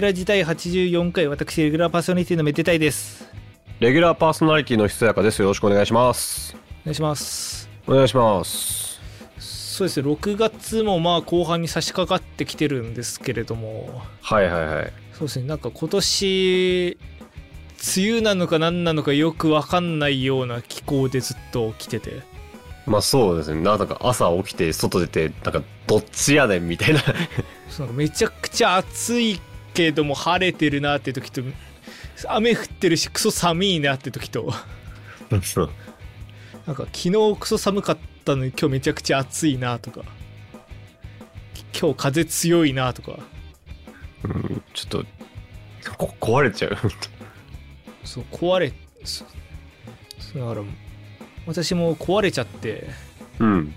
デラ自体84回、私、レギュラーパーソナリティのめでたいです。レギュラーパーソナリティのひそやかです。よろしくお願いします。お願いします。お願いします。そうですね、6月もまあ後半に差し掛かってきてるんですけれども、はいはいはい。そうですね、なんか今年、梅雨なのか何なのかよくわかんないような気候でずっと来てて、まあそうですね。なんだか朝起きて外出て、なんかどっちやねんみたいな。めちゃくちゃ暑いけども晴れてるなって時と、雨降ってるしクソ寒いなって時と。なんか昨日クソ寒かったのに今日めちゃくちゃ暑いなとか、今日風強いなとか、うん、ちょっと、こ壊れちゃう。そう壊れそうそうだから私も壊れちゃってうん。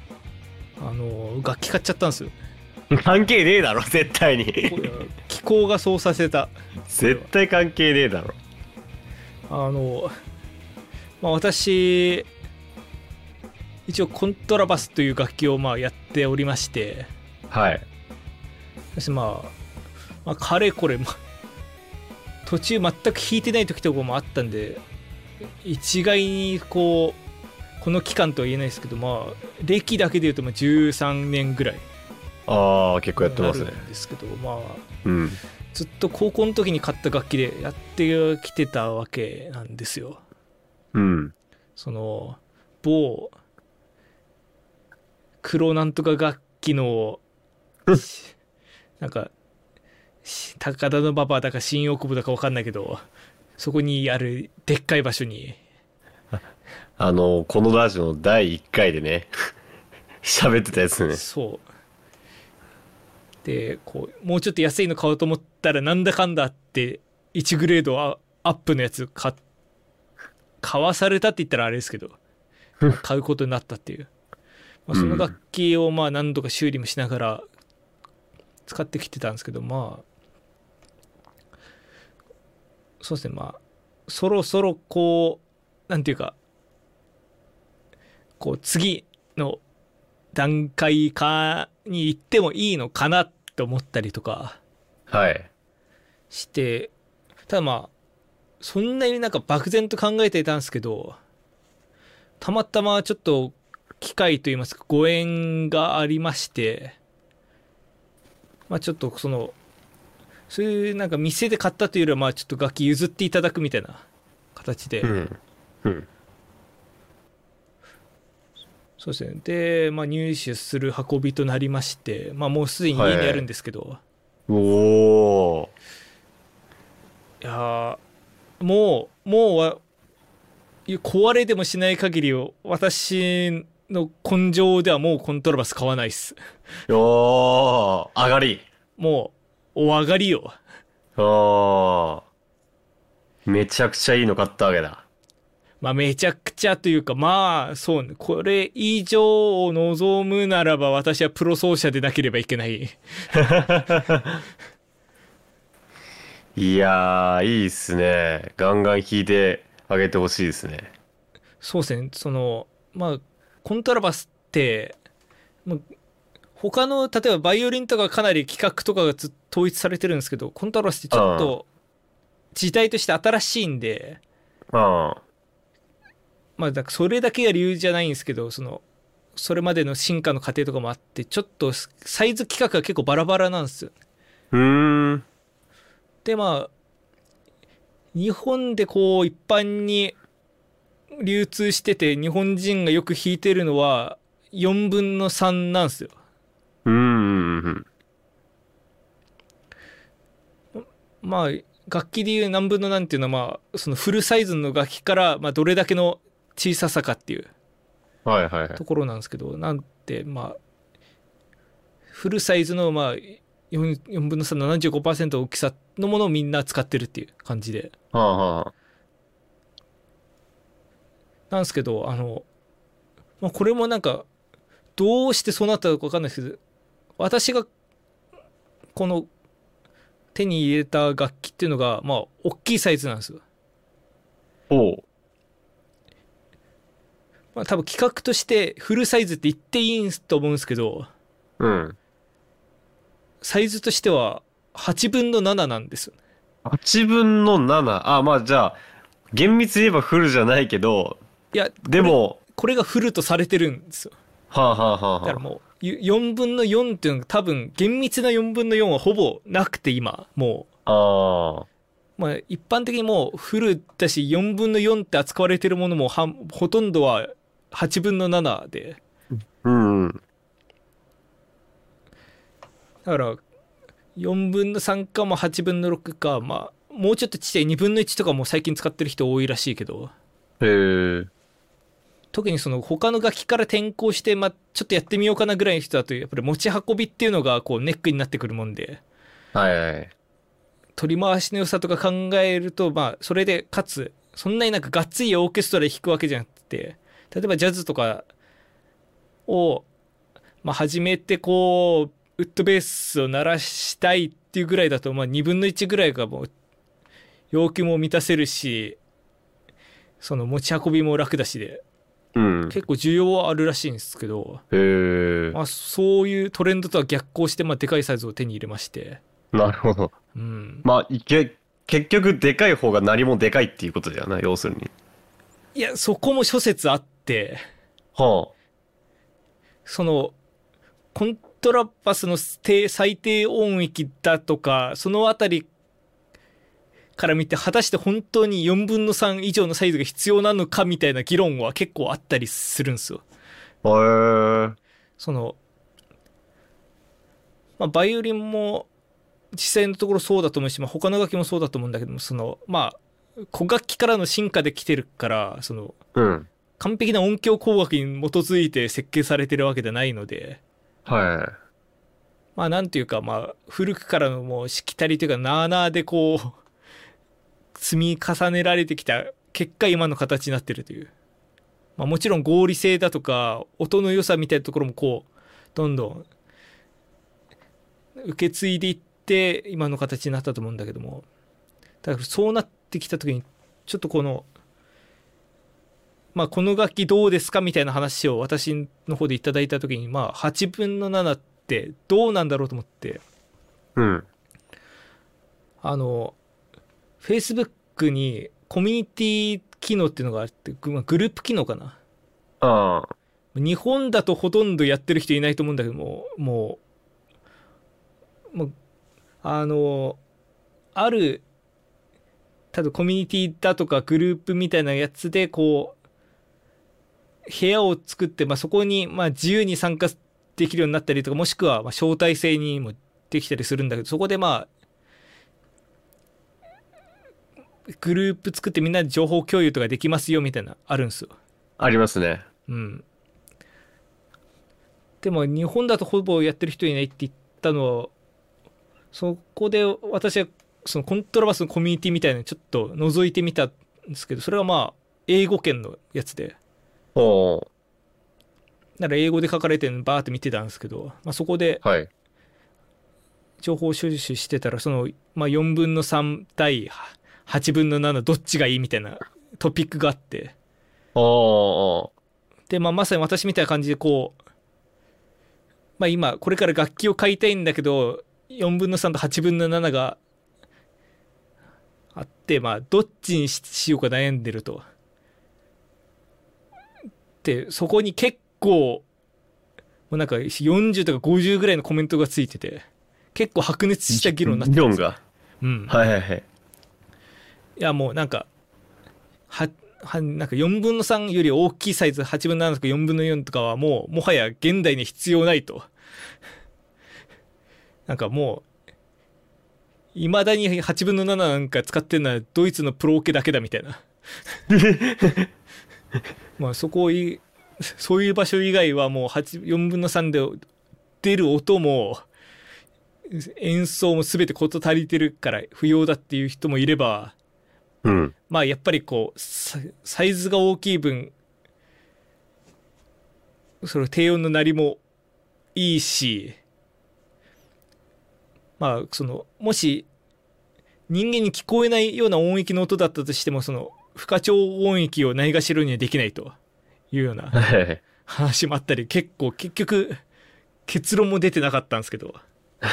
あの楽器買っちゃったんですよ関係ねえだろ、絶対に。こ気候がそうさせた絶対関係ねえだろ。あのまあ私一応コントラバスという楽器をまあやっておりましてはい。私まあ、まあ、かれこれ、まあ、途中全く弾いてない時とかもあったんで一概にこうこの期間とは言えないですけどまあ歴だけで言うとまあ13年ぐらいああ、結構やってますねですけどまあうん。ずっと高校の時に買った楽器でやってきてたわけなんですようん。その某黒なんとか楽器のし なんかし高田の馬場だか新大久保だか分かんないけどそこにあるでっかい場所に あの、このラジオの第1回でね、喋ってたやつね。そうでこうもうちょっと安いの買おうと思ったらなんだかんだあって1グレードアアップのやつ買買わされたって言ったらあれですけど 買うことになったっていう、まあ、その楽器をまあ何度か修理もしながら使ってきてたんですけどまあそうですねまあそろそろこうなんていうかこう次の段階かに行ってもいいのかなって思ったりとかはい。してただまあそんなになんか漠然と考えていたんですけどたまたまちょっと機会といいますかご縁がありましてまあちょっとそのそういうなんか店で買ったというよりはまあちょっと楽器譲っていただくみたいな形で、うん。うん。そうですねで、まあ、入手する運びとなりましてまあもうすでに家にあるんですけど、おお。いやーもうもうはいや壊れでもしない限りを私の根性ではもうコントラバス買わないっすよー、上がり。もうお上がりよあー。めちゃくちゃいいの買ったわけだ。まあめちゃくちゃというかまあそうね。これ以上を望むならば私はプロ奏者でなければいけない。いやー、いいっすね。ガンガン弾いてあげてほしいですね。そうですね。そのまあコントラバスってもう他の例えばバイオリンとかかなり規格とかがず統一されてるんですけどコントラバスってちょっと時代として新しいんであまあだそれだけが理由じゃないんですけどそのそれまでの進化の過程とかもあってちょっとサイズ規格が結構バラバラなんですよー。うーん。でまあ日本でこう一般に流通してて日本人がよく弾いてるのは4分の3なんですようーん。まあ楽器でいう何分の何っていうのはまあそのフルサイズの楽器からまあどれだけの小ささかっていうはいはいはいと。ころなんですけどなんてまあフルサイズのまあ 4, 4分の3の75%大きさのものをみんな使ってるっていう感じではあはあ。なんですけどあの、まあ、これもなんかどうしてそうなったのか分かんないですけど私がこの手に入れた楽器っていうのがまあ大きいサイズなんですよ。ほう。まあ多分企画としてフルサイズって言っていいんと思うんですけどうん。サイズとしては8分の7なんですよ8分の7。あ、まあじゃあ、厳密に言えばフルじゃないけど、いやでも、これがフルとされてるんですよはあ、はあはあはだからもう4分の4っていうのが多分厳密な4分の4はほぼなくて今もあ、ああ。うまあ一般的にもうフルだし4分の4って扱われてるものもはほとんどは8分の7でうんうん。だから4分の3かも8分の6かまあもうちょっとちっちゃい2分の1とかも最近使ってる人多いらしいけどへえ。特にその他の楽器から転向して、まあ、ちょっとやってみようかなぐらいの人だとやっぱり持ち運びっていうのがこうネックになってくるもんではいはい。取り回しの良さとか考えるとまあそれでかつそんなになんかがっつりオーケストラで弾くわけじゃなくて例えばジャズとかを、まあ、始めてこうウッドベースを鳴らしたいっていうぐらいだと、まあ、2分の1ぐらいがもう要求も満たせるしその持ち運びも楽だしでうん。結構需要はあるらしいんですけど、へえ。まあ、そういうトレンドとは逆行して、まあ、でかいサイズを手に入れまして、なるほど。うん、まあ、いけ、結局でかい方が何もでかいっていうことだよな、要するに。いやそこも諸説あってはそのコントラバスの低最低音域だとかそのあたりから見て果たして本当に4分の3以上のサイズが必要なのかみたいな議論は結構あったりするんですよ。あ。へえ。その、まあ、バイオリンも実際のところそうだと思うし、まあ、他の楽器もそうだと思うんだけどもそのまあ古楽器からの進化で来てるからそのうん。完璧な音響工学に基づいて設計されてるわけじゃないので。はまあなんていうかまあ古くからのもうしきたりというかなあなあでこう 積み重ねられてきた結果今の形になってるという、まあ、もちろん合理性だとか音の良さみたいなところもこうどんどん受け継いでいって今の形になったと思うんだけども。だからそうなってきた時にちょっとこのまあこの楽器どうですかみたいな話を私の方でいただいた時にまあ8分の7ってどうなんだろうと思ってい。うん。あの Facebook にコミュニティ機能っていうのがあってグループ機能かなああ。日本だとほとんどやってる人いないと思うんだけどももうもうあのある多分コミュニティだとかグループみたいなやつでこう部屋を作って、まあ、そこにまあ自由に参加できるようになったりとかもしくはまあ招待制にもできたりするんだけどそこでまあグループ作ってみんなで情報共有とかできますよみたいなあるんですよ。ありますね。うん。でも日本だとほぼやってる人いないって言ったのはそこで私はそのコントラバスのコミュニティみたいなのちょっと覗いてみたんですけどそれはまあ英語圏のやつでほだから英語で書かれてるのバーって見てたんですけど、まあ、そこでう。はい。情報収集してたらその、まあ、4分の3対8分の7どっちがいいみたいなトピックがあってああ。で、まあ、まさに私みたいな感じでこう、まあ、今これから楽器を買いたいんだけど4分の3と8分の7があってまあどっちにししようか悩んでると。でそこに結構もうなんか40とか50ぐらいのコメントがついてて結構白熱した議論になって議論が？うん、はいはいはい。いやもうなんかははなんか4分の3より大きいサイズ8分の7とか4分の4とかはもうもはや現代に必要ないと なんかもういまだに8分の7なんか使ってるのはドイツのプロオケだけだみたいな まあそこをいそういう場所以外はもう8 4分の3で出る音も演奏も全て事足りてるから不要だっていう人もいればうん。まあやっぱりこうササイズが大きい分その低音の鳴りもいいしまあそのもし人間に聞こえないような音域の音だったとしてもその不可調音域をないがしろにはできないというような。話もあったり結構結局結論も出てなかったんですけど。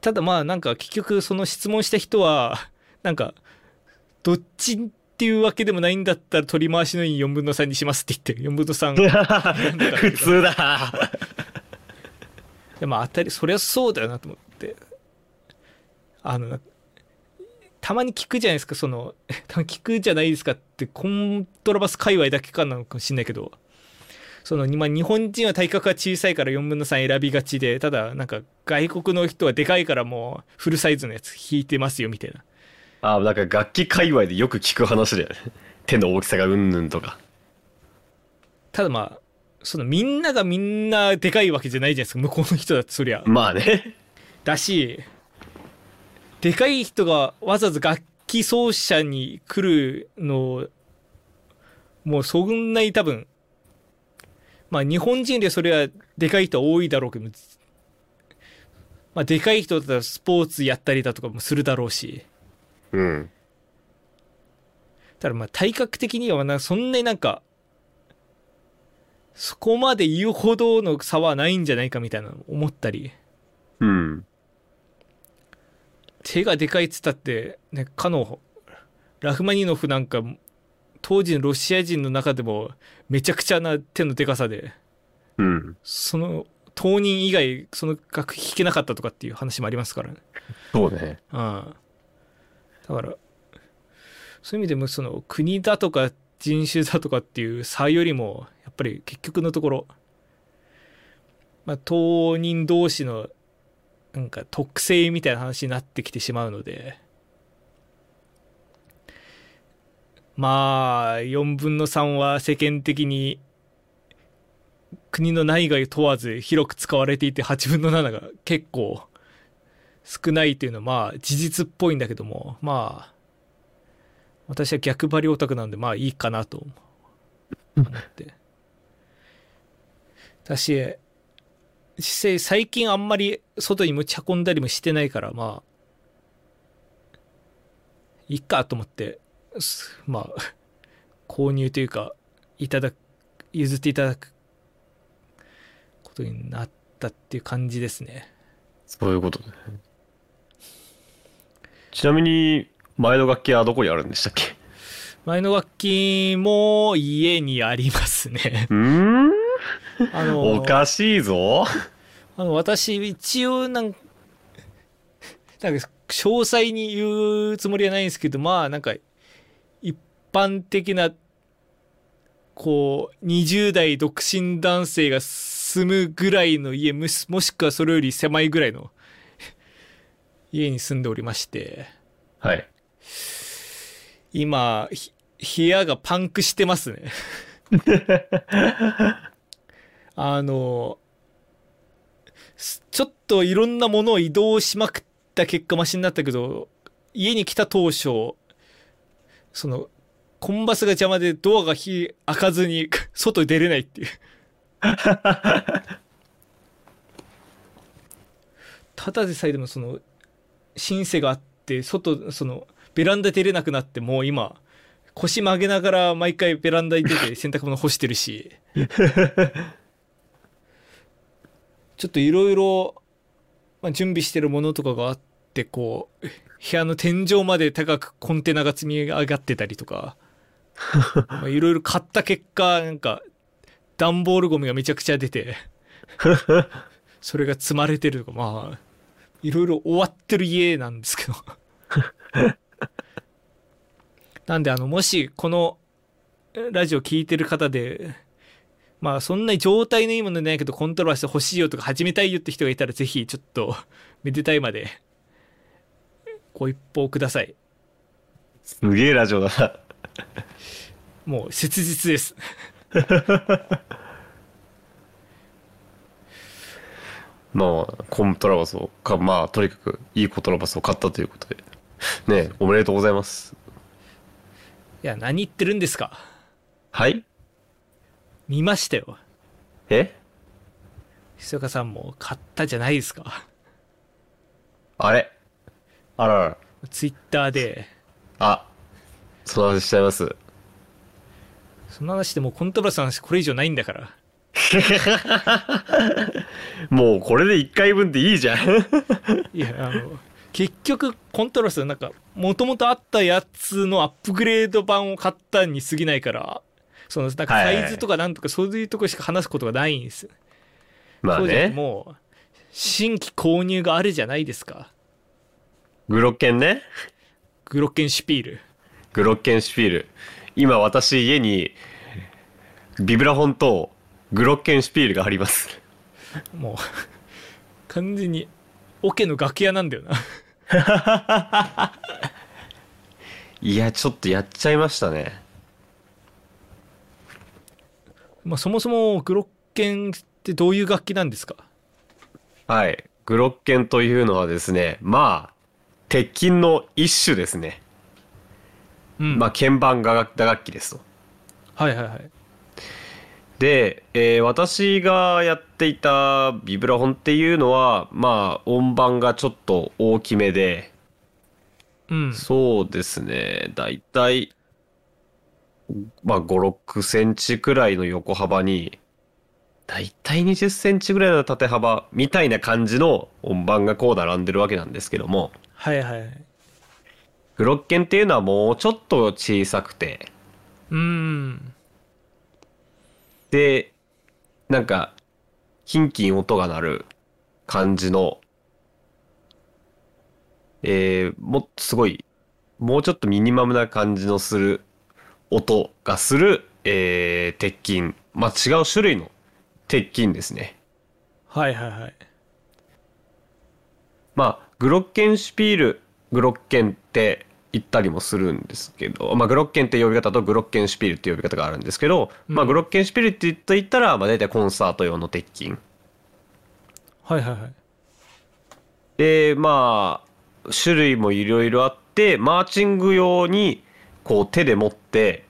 ただまあなんか結局その質問した人はなんかどっちっていうわけでもないんだったら取り回しのいい4分の3にしますって言って4分の3 普通だ。でも当たりそりゃそうだよなと思って。あのたまに聞くじゃないですかその たまに聞くじゃないですかってコントラバス界隈だけかなのかもしんないけど。その、まあ、日本人は体格が小さいから4分の3選びがちでただなんか外国の人はでかいからもうフルサイズのやつ弾いてますよみたいな。あなんか楽器界隈でよく聞く話だよね。手の大きさがうんぬんとか。ただまあそのみんながみんなでかいわけじゃないじゃないですか向こうの人だってそりゃ。まあね。だしでかい人がわざわざ楽器奏者に来るのもうそんなに多分まあ日本人でそれはでかい人は多いだろうけどまあでかい人だったらスポーツやったりだとかもするだろうし。うん。ただまあ体格的にはなそんなになんかそこまで言うほどの差はないんじゃないかみたいなの思ったり。うん手がでかいっつったってねかのラフマニノフなんか当時のロシア人の中でもめちゃくちゃな手のでかさでうん。その当人以外その楽器弾けなかったとかっていう話もありますからね。そうね。うん。だからそういう意味でもその国だとか人種だとかっていう差よりもやっぱり結局のところまあ当人同士のなんか特性みたいな話になってきてしまうので。まあ4分の3は世間的に国の内外問わず広く使われていて8分の7が結構少ないっていうのはまあ事実っぽいんだけどもまあ私は逆張りオタクなんでまあいいかなと思って。だし実際最近あんまり外に持ち運んだりもしてないからまあいいかと思ってすまあ 購入というかいただく譲っていただくことになったっていう感じですね。そういうことね。ちなみに前の楽器はどこにあるんでしたっけ？前の楽器も家にありますね。うんあのおかしいぞ。あの私一応なんかなんか詳細に言うつもりはないんですけどまあなんか一般的なこう20代独身男性が住むぐらいの家もしもしくはそれより狭いぐらいの 家に住んでおりまして。はい。今ひ部屋がパンクしてますね あのすちょっといろんなものを移動しまくった結果マシになったけど家に来た当初そのコンバスが邪魔でドアが火開かずに 外に出れないっていう。ただでさえでもそのシンセがあって外そのベランダ出れなくなってもう今腰曲げながら毎回ベランダに出て洗濯物干してるし ちょっといろいろ準備してるものとかがあってこう部屋の天井まで高くコンテナが積み上がってたりとか まあいろいろ買った結果なんか段ボールゴミがめちゃくちゃ出て それが積まれてるとかまあいろいろ終わってる家なんですけど。なんであのもしこのラジオ聞いてる方でまあそんなに状態のいいものないけどコントローラーして欲しいよとか始めたいよって人がいたらぜひちょっと めでたいまでご一報ください。すげえラジオだな。もう切実です。まあコントラバスをかまあとにかくいいコントラバスを買ったということで。ねおめでとうございます。いや何言ってるんですか。はい？見ましたよ。え？ひ岡さんも買ったじゃないですか。あれ？あらら。ツイッターで。あその話しちゃいます。その話でもうコントラバスの話これ以上ないんだから。もうこれで1回分でいいじゃん。いやあの結局コントラストなんかもともとあったやつのアップグレード版を買ったに過ぎないからそのなんかサイズとかなんとかそういうとこしか話すことがないんです。よ、まあね。もう新規購入があるじゃないですか。グロッケンね。グロッケンシュピール。グロッケンシュピール。今私家にビブラフォンとグロッケンシュピールがあります。もう完全にオケの楽屋なんだよな。いやちょっとやっちゃいましたねまあそもそもグロッケンってどういう楽器なんですか？はい。グロッケンというのはですねまあ鉄筋の一種ですね、うん。まあ鍵盤打楽打楽器ですと。はいはいはい。で、えー私がやっていたビブラフォンっていうのはまあ音盤がちょっと大きめで。うん。そうですね。だいたいまあ56センチくらいの横幅にだいたい20センチぐらいの縦幅みたいな感じの音盤がこう並んでるわけなんですけどもはいはいはい。グロッケンっていうのはもうちょっと小さくて。うん。でなんかキンキン音が鳴る感じのえー、もっとすごいもうちょっとミニマムな感じのする音がする、えー、鉄筋。まあ違う種類の鉄筋ですね。はいはいはい。まあグロッケンシュピールグロッケンって言ったりもするんですけど、まあ、グロッケンって呼び方とグロッケンシュピールって呼び方があるんですけど、まあグロッケンシュピールって言った言ったら、まあ、大体コンサート用の鉄筋。はいはいはい。でまあ種類もいろいろあってマーチング用にこう手で持って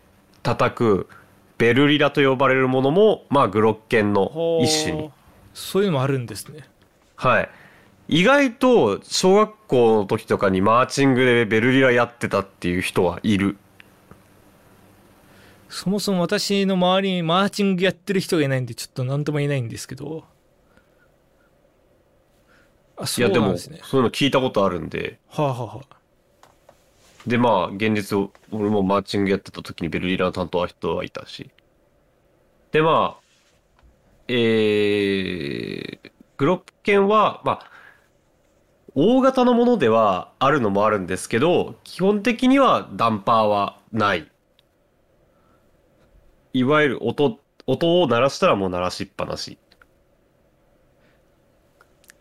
叩くベルリラと呼ばれるものもまあグロッケンの一種に。そういうのもあるんですね。はい。意外と小学校の時とかにマーチングでベルリラやってたっていう人はいる。そもそも私の周りにマーチングやってる人がいないんでちょっと何とも言えないんですけど。あそうなんですね。そういうの聞いたことあるんで。はあ、はあはあ、でまあ現実を俺もマーチングやってた時にベルリラの担当は人はいたし。でまあえー、グロッケンはまあ大型のものではあるのもあるんですけど基本的にはダンパーはない。いわゆる音音を鳴らしたらもう鳴らしっぱなし。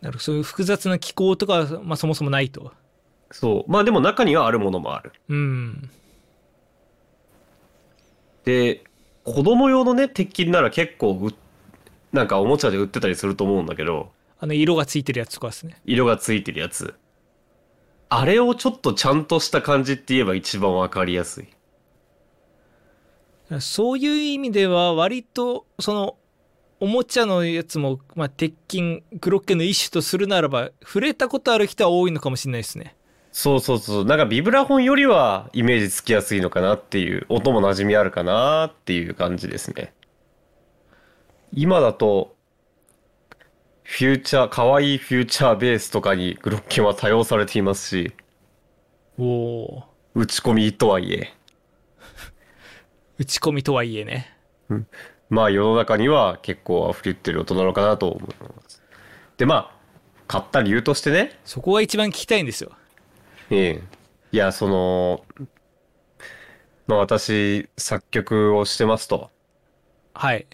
なるそういう複雑な機構とかは、まあ、そもそもないと。そう。まあでも中にはあるものもある。うん。で子供用のね鉄筋なら結構うなんかおもちゃで売ってたりすると思うんだけど。あの色がついてるやつとかですね。色がついてるやつ。あれをちょっとちゃんとした感じって言えば一番わかりやすい。そういう意味では割とそのおもちゃのやつも、まあ、鉄筋グロッケンの一種とするならば触れたことある人は多いのかもしれないですねそうそうそう。なんかビブラフォンよりはイメージつきやすいのかなっていう音も馴染みあるかなっていう感じですね。今だとフューチャー可愛いフューチャーベースとかにグロッケンは多用されていますし。おお打ち込みとはいえ。打ち込みとはいえね。まあ世の中には結構溢れてる音なのかなと思います。でまあ買った理由としてね、そこが一番聞きたいんですよええ。いやそのまあ私作曲をしてますと。はい。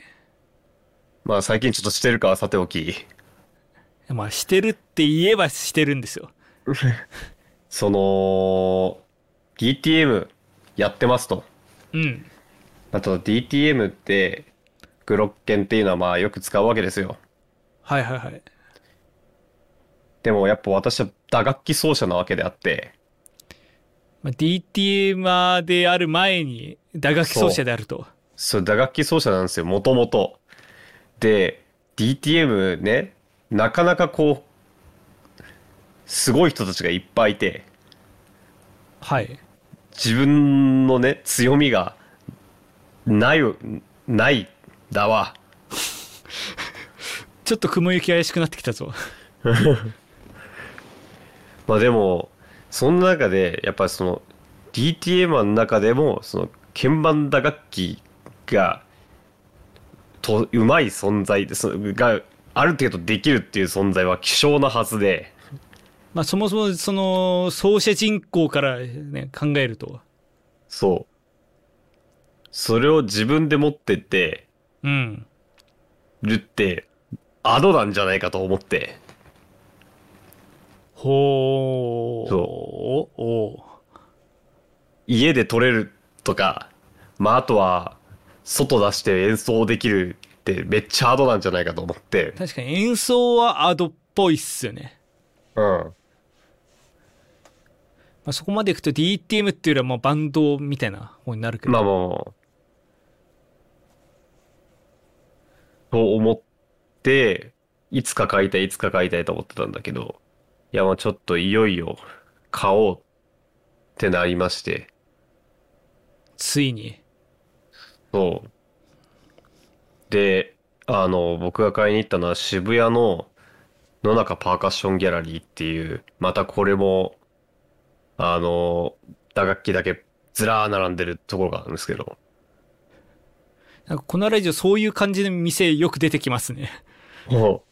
まあ最近ちょっとしてるかはさておき。まあしてるって言えばしてるんですよ。その DTM やってますと。うん。あと DTM ってグロッケンっていうのはまあよく使うわけですよ。はいはいはいでもやっぱ私は打楽器奏者なわけであって。まあ、DTMer である前に打楽器奏者であると。そう、打楽器奏者なんですよ、もともと。で、DTM ね、なかなかこう、すごい人たちがいっぱいいて、はい。自分のね、強みが、ない、ない、だわ。ちょっと雲行き怪しくなってきたぞ まあでもそんな中でやっぱりその DTM の中でもその鍵盤打楽器がとうまい存在でそがある程度できるっていう存在は希少なはずで。まあそもそもその奏者人口からね考えると。そう。それを自分で持ってってうん。るってアドなんじゃないかと思ってほうそう。おう家で撮れるとかまああとは外出して演奏できるってめっちゃアドなんじゃないかと思って。確かに演奏はアドっぽいっすよね、うん。まあ、そこまでいくと DTM っていうよりはもうバンドみたいな方になるけど、まあもう。と思っていつか買いたいいつか買いたいと思ってたんだけどいやもうちょっといよいよ買おうってなりまして。ついに。そう。で、あの、僕が買いに行ったのは渋谷の野中パーカッションギャラリーっていう、またこれも、あの、打楽器だけずらー並んでるところがあるんですけど、なんかこのラジオそういう感じの店よく出てきますね。もう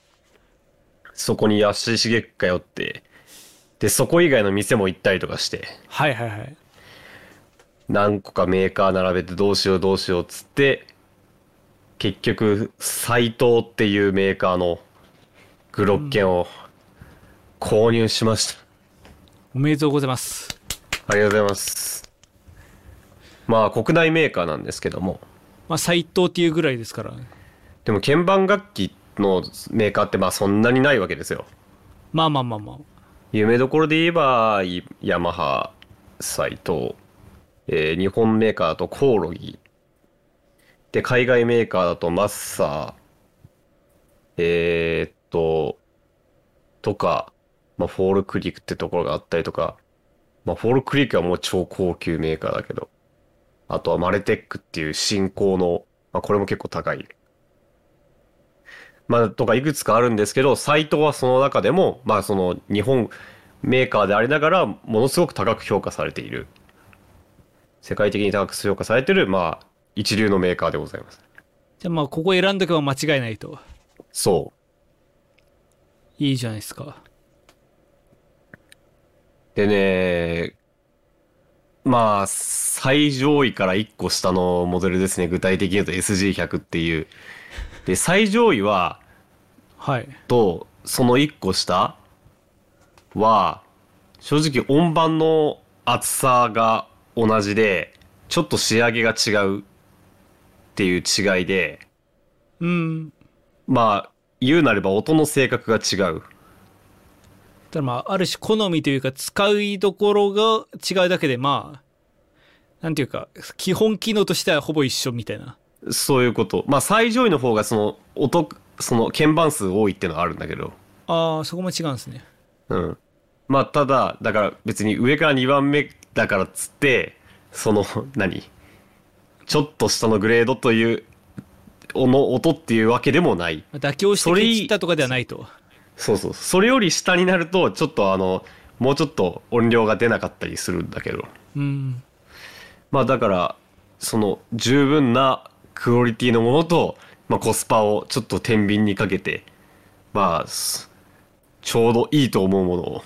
そこに安井茂通って、で、そこ以外の店も行ったりとかして、はいはいはい。何個かメーカー並べてどうしようどうしようっつって結局斎藤っていうメーカーのグロッケンを購入しました、おめでとうございます。ありがとうございます。まあ国内メーカーなんですけども。まあ斎藤っていうぐらいですからでも鍵盤楽器のメーカーってまあそんなにないわけですよ。まあまあまあまあ。夢どころで言えばいヤマハ斎藤、えー日本メーカーだとコオロギで海外メーカーだとマッサーえーっととか、まあ、フォールクリークってところがあったりとか、まあ、フォールクリークはもう超高級メーカーだけどあとはマレテックっていう新興の、まあ、これも結構高いまあ、とかいくつかあるんですけど、サイトウはその中でも、まあ、その日本メーカーでありながら、ものすごく高く評価されている。世界的に高く評価されている、まあ、一流のメーカーでございます。じゃあまあここ選んどけば間違いないとそいいじゃないですかう。でね、まあ、最上位から1個下のモデルですね。具体的に言うと SG100 っていう。で、最上位は、はいとその1個下は正直音盤の厚さが同じでちょっと仕上げが違うっていう違いでうん。まあ言うなれば音の性格が違う。ただまあある種好みというか使いどころが違うだけでまあなんていうか基本機能としてはほぼ一緒みたいな。そういうこと。まあ最上位の方がその音その鍵盤数多いっていうのはあるんだけど。ああそこも違うんですね。うん。まあただだから別に上から2番目だからっつってその 何？ちょっと下のグレードというの音っていうわけでもない。まあ妥協してそれケチったとかではないと。そうそう。それより下になるとちょっとあのもうちょっと音量が出なかったりするんだけど。うん。まあだからその十分なクオリティのものと、まあ、コスパをちょっと天秤にかけてまあすちょうどいいと思うものを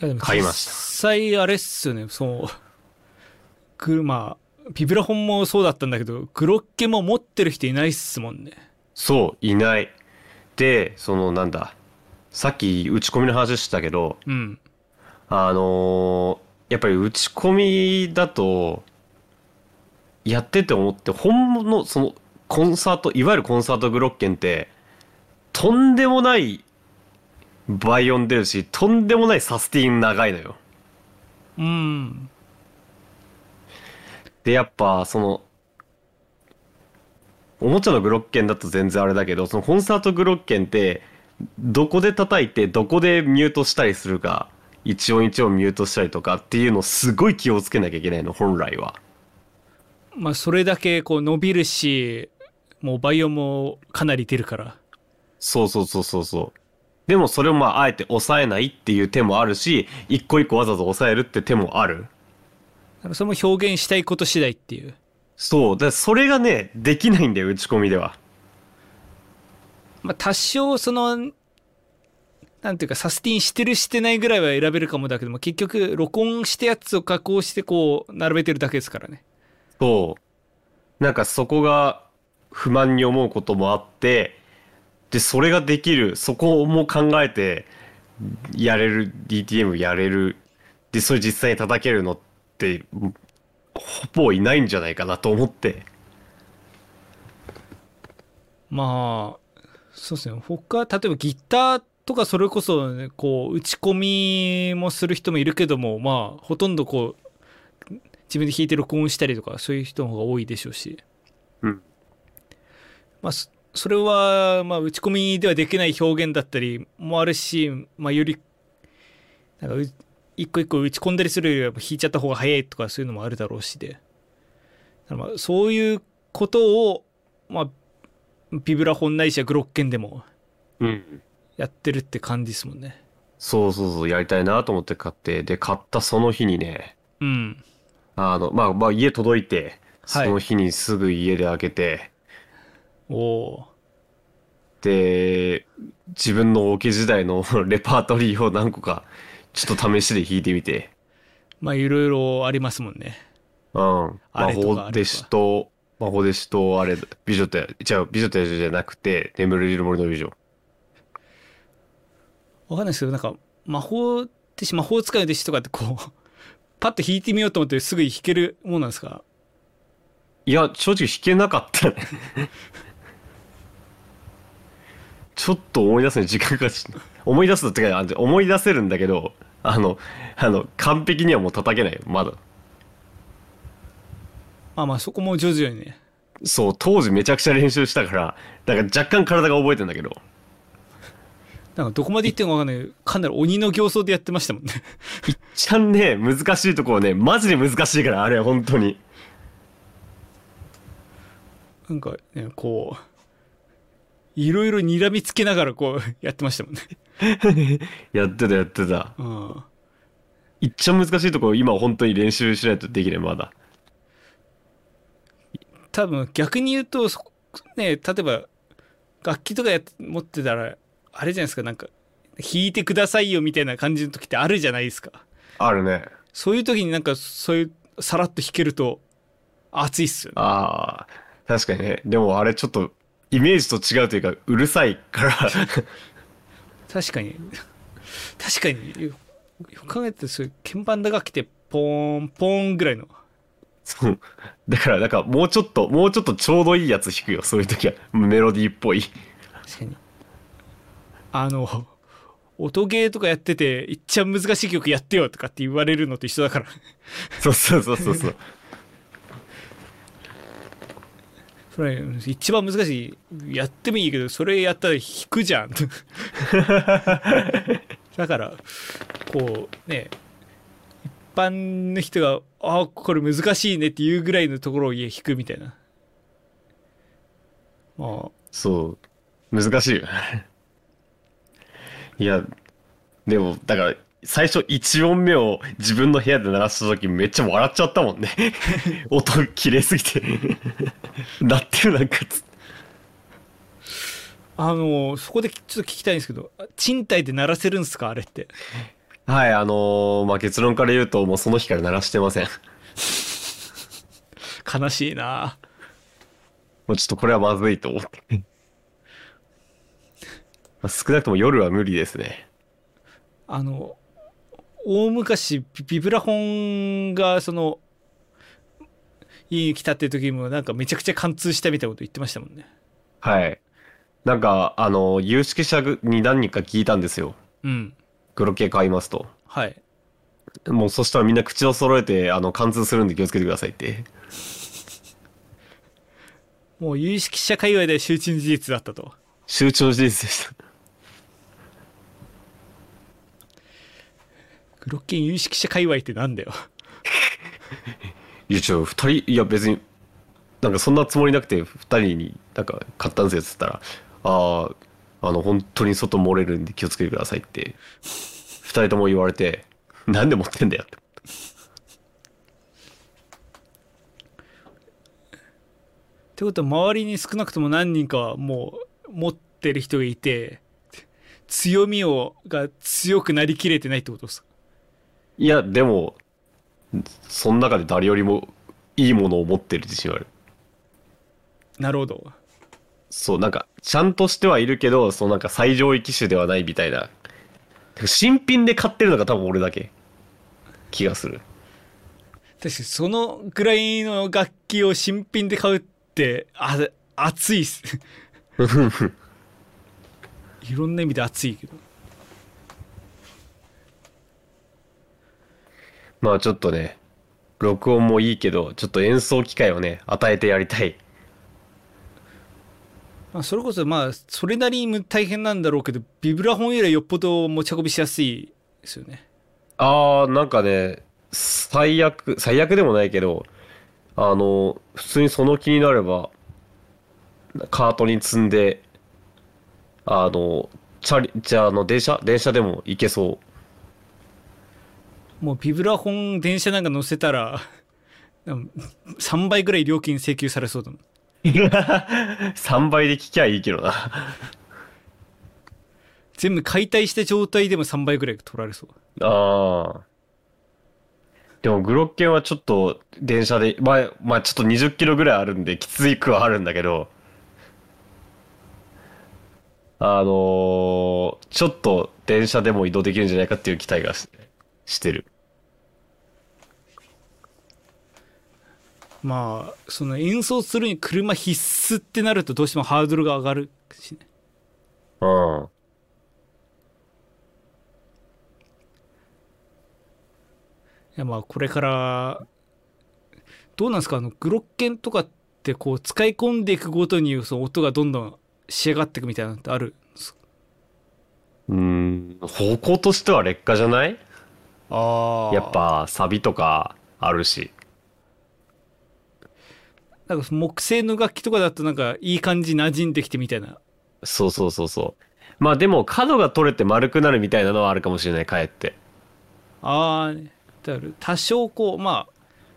いやでも買いました。実際あれっすよね。そうくまあビブラフォンもそうだったんだけどグロッケも持ってる人いないっすもんね。そういない。でそのなんださっき打ち込みの話したけどうん。あのーやっぱり打ち込みだとやってて思って本物そのコンサートいわゆるコンサートグロッケンってとんでもない倍音出るしとんでもないサスティン長いのよ。うんでやっぱそのおもちゃのグロッケンだと全然あれだけどそのコンサートグロッケンってどこで叩いてどこでミュートしたりするか一音一音ミュートしたりとかっていうのをすごい気をつけなきゃいけないの本来は。まあそれだけこう伸びるしもう倍音もかなり出るからそうそうそうそうそう。でもそれをまああえて抑えないっていう手もあるし、一個一個わざわざ抑えるって手もある。だからそれも表現したいこと次第っていうそう。だそれがね、できないんだよ、打ち込みでは。まあ多少そのなんていうかサスティンしてるしてないぐらいは選べるかもだけども結局録音したやつを加工してこう並べてるだけですからねそう。なんかそこが不満に思うこともあって、で、それができる、そこも考えて、やれる、DTM やれる、で、それ実際に叩けるのって、ほぼいないんじゃないかなと思って。まあそうですね他例えばギターとかそれこそ、ね、こう打ち込みもする人もいるけどもまあほとんどこう自分で弾いて録音したりとかそういう人の方が多いでしょうし、うん。まあそそれはまあ打ち込みではできない表現だったりもあるし、まあ、よりなんかう一個一個打ち込んだりするよりは弾いちゃった方が早いとかそういうのもあるだろうしで。まあそういうことをまあビブラフォンないしはグロッケンでもうん。やってるって感じですもんね。そうそうそう、やりたいなと思って買って、で、買ったその日にね、うんあの、まあ、まあ、家届いて、はい。その日にすぐ家で開けて、おおで、自分のオケ時代の レパートリーを何個か、ちょっと試しで弾いてみて、まあいろいろありますもんね。うん。魔法弟子と、魔法弟子と、あれ、美女とや、違う、美女と野獣じゃなくて、眠れる森の美女。わかんないですけどなんか魔法ってし魔法使いの弟子とかってこうパッと弾いてみようと思ってすぐ弾けるもんなんですか？いや、正直弾けなかったね。ちょっと思い出すのに時間かかっちゃった思い出すのってか、思い出せるんだけど、あの、あの、完璧にはもう叩けないよ、まだ。まあまあそこも徐々にねそう、当時めちゃくちゃ練習したから、だから若干体が覚えてんだけど。なんかどこまで行ってんのかわかんないかなり鬼の形相でやってましたもんねちゃんね、難しいところね、マジで難しいから、あれ、本当に。なんかねこういろいろ睨みつけながらこうやってましたもんね やってた、やってた。うんいっちゃ難しいところ、今本当に練習しないとできない、まだ。多分逆に言うとそね例えば楽器とかやっ持ってたらあれじゃないですかなんか弾いてくださいよみたいな感じの時ってあるじゃないですかあるね。そういう時になんかそういうさらっと弾けると熱いっすよねああ、確かにね。でもあれちょっと、イメージと違うというか、うるさいから。確かに確かによよく考えてそういう鍵盤打楽器ってポーンポーンぐらいのそう。だから、だから、もうちょっと、もうちょっとちょうどいいやつ弾くよ、そういう時は。メロディーっぽい。確かにあの音ゲーとかやってていっちゃ難しい曲やってよとかって言われるのと一緒だからそうそうそうそうそう。それ一番難しいやってもいいけどそれやったら弾くじゃん だからこうね一般の人が「あこれ難しいね」っていうぐらいのところを弾くみたいなまあそう。難しいよ。いや、でも、だから、最初1音目を自分の部屋で鳴らした時めっちゃ笑っちゃったもんね。音綺麗すぎて。鳴ってるなんかつあのそこでちょっと聞きたいんですけど賃貸で鳴らせるんですか？あれってはい、あのーまあ、結論から言うと、もうその日から鳴らしてません。悲しいなもうちょっとこれはまずいと思って。まあ少なくとも夜は無理ですね。あの大昔ビビブラフォンがその家に来たっていう時にもなんかめちゃくちゃ貫通したみたいなこと言ってましたもんねはい。なんか、あの、有識者に何人か聞いたんですよ。うんグロ系買いますと。はいもうそしたらみんな口を揃えて、あの、貫通するんで気をつけてくださいって。もう有識者界隈では周知の事実だったと集中事実でした。グロッケン有識者界隈ってなんだよ。いや、ちょ、二人、いや別に、なんかそんなつもりなくて、二人になんか買ったんですよっつったら「あああの本当に外漏れるんで気をつけてください」って2人とも言われて「なんで持ってんだよ」って。ってことは周りに少なくとも何人かはもう持ってる人がいて強みをが強くなりきれてないってことですか？いやでもその中で誰よりもいいものを持ってる自信はある。なるほど。そうなんかちゃんとしてはいるけどそのなんか最上位機種ではないみたいな。新品で買ってるのが多分俺だけ。気がする。確かにそのぐらいの楽器を新品で買うってあ熱いっす。いろんな意味で熱いけどまあちょっとね録音もいいけどちょっと演奏機会をね与えてやりたい。まあそれこそまあそれなりに大変なんだろうけどビブラフォンよりよっぽど持ち運びしやすいですよね。あーなんかね最悪最悪でもないけどあの普通にその気になればカートに積んであのチャリじゃああの電車電車でも行けそうもうビブラフォン電車なんか乗せたら3倍ぐらい料金請求されそうだもん。3倍で聞きゃいいけどな。全部解体した状態でも3倍ぐらい取られそう。ああでもグロッケンはちょっと電車でまあまあちょっと20キロぐらいあるんできついくはあるんだけど。あのーちょっと電車でも移動できるんじゃないかっていう期待がししてるまあその演奏するに車必須ってなるとどうしてもハードルが上がるしね。うん。いやまあこれからどうなんですか？あのグロッケンとかってこう使い込んでいくごとにその音がどんどん仕上がっていくみたいなのってある？んですかうーん。方向としては劣化じゃない？あやっぱサビとかあるしなんか木製の楽器とかだとなんかいい感じ馴染んできてみたいな。そうそうそうそう。まあでも角が取れて丸くなるみたいなのはあるかもしれないかえって。ああだから多少こうまあ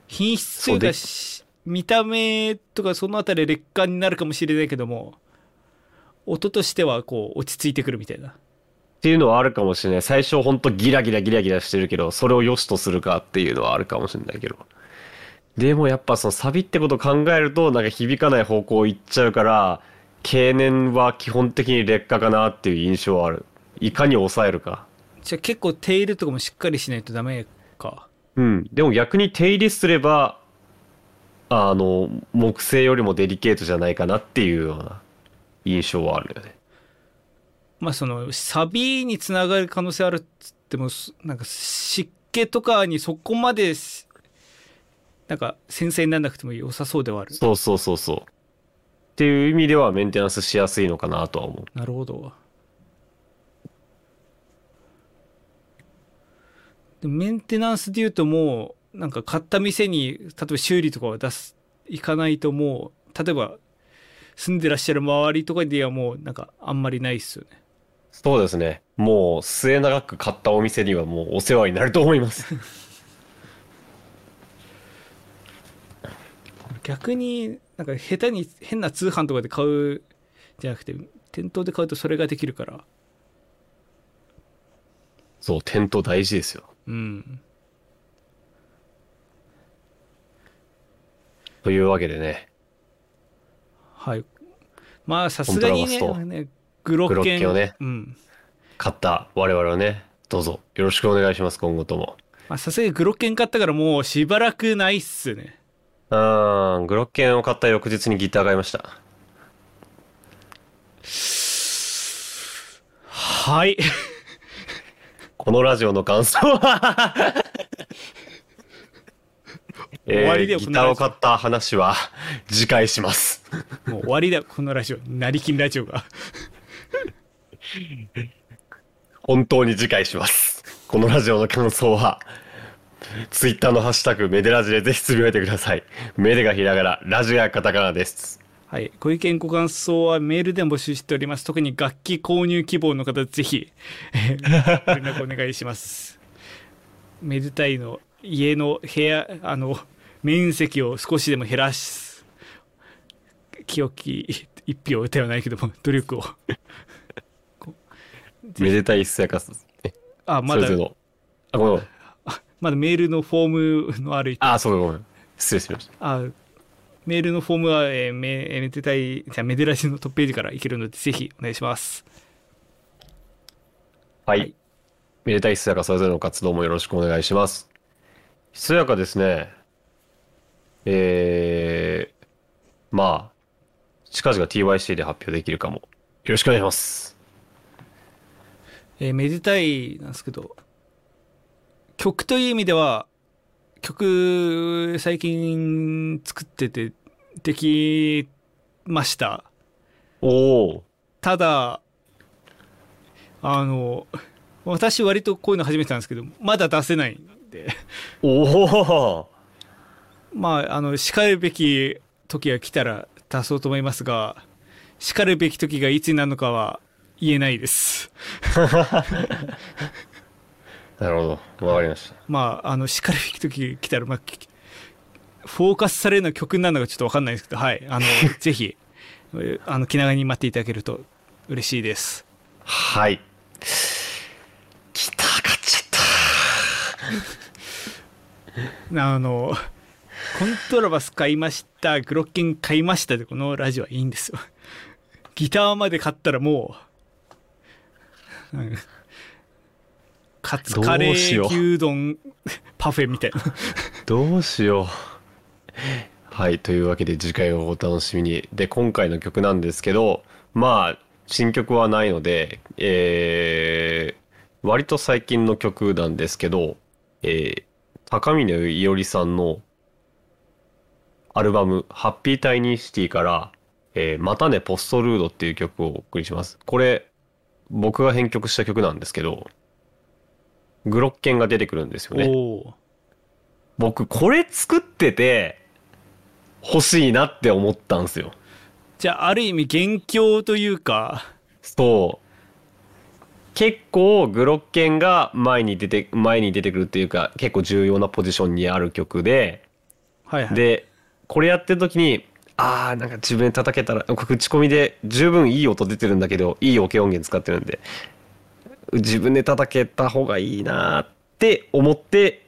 品質というかし見た目とかそのあたり劣化になるかもしれないけども音としてはこう落ち着いてくるみたいな。っていうのはあるかもしれない。最初ほんとギラギラギラギラしてるけどそれを良しとするかっていうのはあるかもしれないけどでもやっぱそのサビってことを考えるとなんか響かない方向行っちゃうから経年は基本的に劣化かなっていう印象はある。いかに抑えるか。じゃあ結構手入れとかもしっかりしないとダメか。うん。でも逆に手入れすればあの木製よりもデリケートじゃないかなっていうような印象はあるよね。まあそのサビにつながる可能性あるっつってもすなんか湿気とかにそこまですなんか繊細にならなくても良さそうではある。そうそうそうそう。っていう意味ではメンテナンスしやすいのかなとは思う。なるほど。でメンテナンスでいうともうなんか買った店に例えば修理とかを出す行かないともう例えば住んでらっしゃる周りとかではもうなんかあんまりないっすよね。そうですね。もう末永く買ったお店にはもうお世話になると思います。逆になんか下手に変な通販とかで買うじゃなくて店頭で買うとそれができるから。そう、店頭大事ですよ。うん。というわけでね、はい。まあさすがにねグロッケン。をねうん。買った我々はね、どうぞ。よろしくお願いします、今後とも。まあさすがにグロッケン買ったからもうしばらくないっすねうーん、グロッケンを買った翌日にギター買いました。はいこのラジオの感想は？え 終わりだよギターを買った話は次回します。もう終わりだよこのラジオ成金ラジオが本当に次回します。このラジオの感想は、ツイッターのハッシュタグメデラジでぜひつぶやいてください。メデがひらがな、ラジがカタカナです。はい、ご意見ご感想はメールでも募集しております特に楽器購入希望の方ぜひえー 連絡お願いしますめでたいの家の部屋あの面積を少しでも減らす清き一票ではないけども努力を めでたいすやかす。あまだそれぞれの。まだメールのフォームのあるあ、そうごめん。失礼しました。あメールのフォームは、えーめめでたいじゃあメデラジのトップページからいけるのでぜひお願いしますはい。はいめでたいひそやかそれぞれの活動もよろしくお願いします。ひそやかですね。えー、まあ、近々 TYC で発表できるかも。よろしくお願いします。えーめでたいなんですけど曲という意味では曲最近作っててできましたおお。ただあの私割とこういうの始めてたんですけどまだ出せないんでおお。まああのしかるべき時が来たら出そうと思いますがしかるべき時がいつになるのかは言えないです なるほど。わかりました。まああのしかるべき時が来たら、まあ、きフォーカスされるのは曲になるのかちょっと分かんないですけどはいあの ぜひえーあの気長に待っていただけると嬉しいですはい。ギター買っちゃっ あのコントラバス買いましたグロッケン買いましたでこのラジオはいいんですよギターまで買ったらもう、うんカツカレどうしようー牛丼 パフェみたいなた。どうしよう。はい。というわけで次回をお楽しみに。で、今回の曲なんですけど、まあ、新曲はないので、えー、割と最近の曲なんですけど、えー、高峰伊織さんのアルバム、ハッピータイニーシティから、えー、またね、ポストルードっていう曲をお送りします。これ、僕が編曲した曲なんですけど、グロッケンが出てくるんですよね。僕これ作ってて欲しいなって思ったんですよ。じゃあある意味元凶というか。そう。結構グロッケンが前に出て前に出てくるっていうか結構重要なポジションにある曲で。はいはい。でこれやってる時にあーなんか自分で叩けたら口コミで十分いい音出てるんだけどいいオケ音源使ってるんで自分で叩けた方がいいなって思って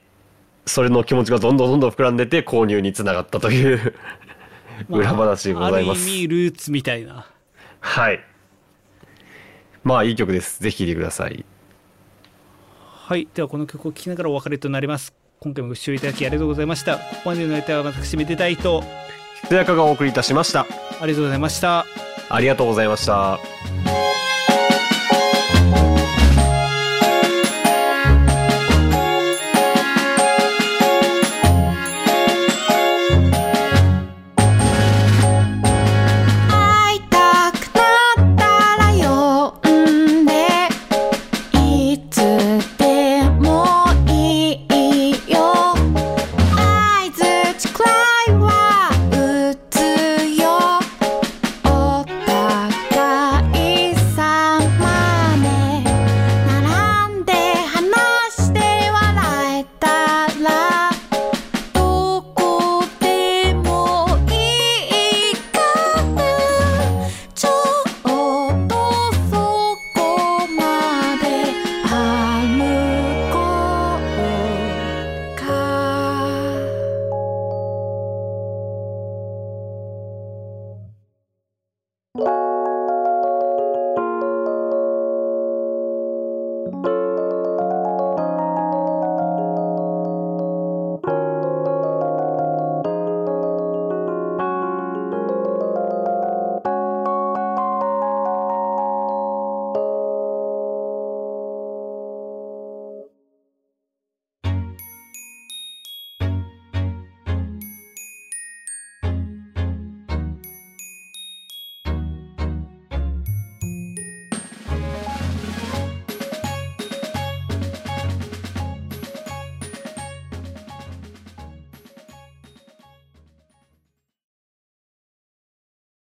それの気持ちがどんどんどんどん膨らんでて購入につながったというまあ裏話でございます。ある意味ルーツみたいなはい。まあいい曲です。ぜひ聴いてください。はいではこの曲を聴きながらお別れとなります今回もご視聴いただきありがとうございましたここまでの相手は私めでたいとひとやかがお送りいたしました。ありがとうございましたありがとうございました。